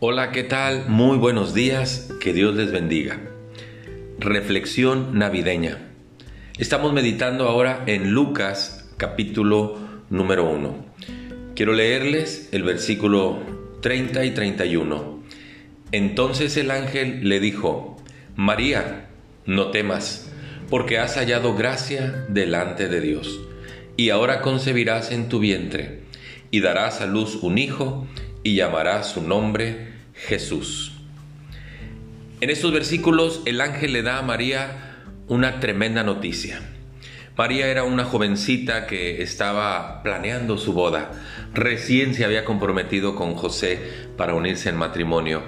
Hola, ¿qué tal? Muy buenos días, que Dios les bendiga. Reflexión navideña. Estamos meditando ahora en Lucas capítulo número 1. Quiero leerles el versículo 30 y 31. Entonces el ángel le dijo, María, no temas, porque has hallado gracia delante de Dios, y ahora concebirás en tu vientre, y darás a luz un hijo, y llamará su nombre Jesús. En estos versículos el ángel le da a María una tremenda noticia. María era una jovencita que estaba planeando su boda. Recién se había comprometido con José para unirse en matrimonio,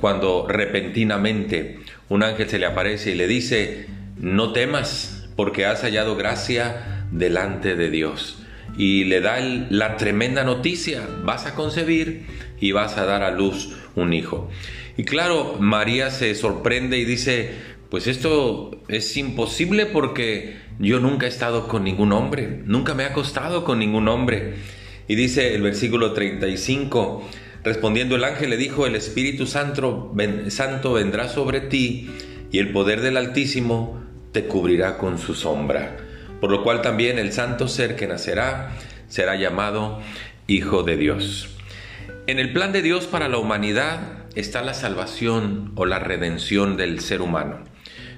cuando repentinamente un ángel se le aparece y le dice, no temas, porque has hallado gracia delante de Dios y le da la tremenda noticia, vas a concebir y vas a dar a luz un hijo. Y claro, María se sorprende y dice, pues esto es imposible porque yo nunca he estado con ningún hombre, nunca me he acostado con ningún hombre. Y dice el versículo 35, respondiendo el ángel le dijo, el Espíritu Santo, Santo vendrá sobre ti y el poder del Altísimo te cubrirá con su sombra por lo cual también el santo ser que nacerá será llamado Hijo de Dios. En el plan de Dios para la humanidad está la salvación o la redención del ser humano.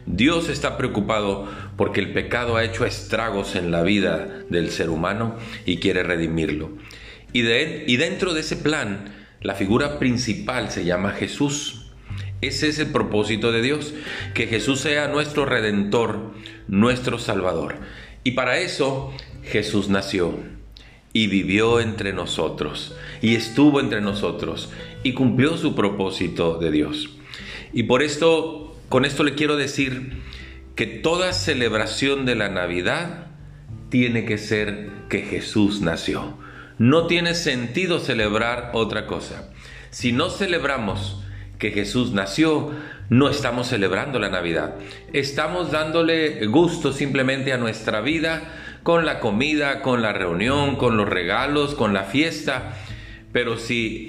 Dios está preocupado porque el pecado ha hecho estragos en la vida del ser humano y quiere redimirlo. Y, dentro de ese plan, la figura principal se llama Jesús. Ese es el propósito de Dios, que Jesús sea nuestro redentor, nuestro salvador. Y para eso Jesús nació y vivió entre nosotros y estuvo entre nosotros y cumplió su propósito de Dios. Y por esto, con esto le quiero decir que toda celebración de la Navidad tiene que ser que Jesús nació. No tiene sentido celebrar otra cosa. Si no celebramos que Jesús nació, no estamos celebrando la Navidad. Estamos dándole gusto simplemente a nuestra vida con la comida, con la reunión, con los regalos, con la fiesta. Pero si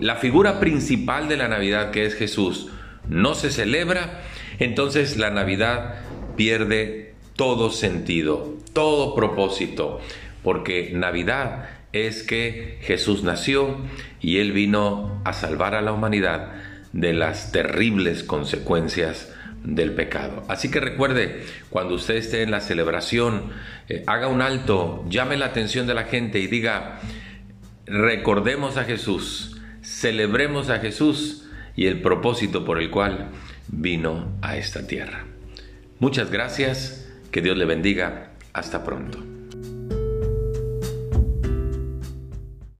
la figura principal de la Navidad, que es Jesús, no se celebra, entonces la Navidad pierde todo sentido, todo propósito, porque Navidad es que Jesús nació y Él vino a salvar a la humanidad de las terribles consecuencias del pecado. Así que recuerde, cuando usted esté en la celebración, eh, haga un alto, llame la atención de la gente y diga, recordemos a Jesús, celebremos a Jesús y el propósito por el cual vino a esta tierra. Muchas gracias, que Dios le bendiga, hasta pronto.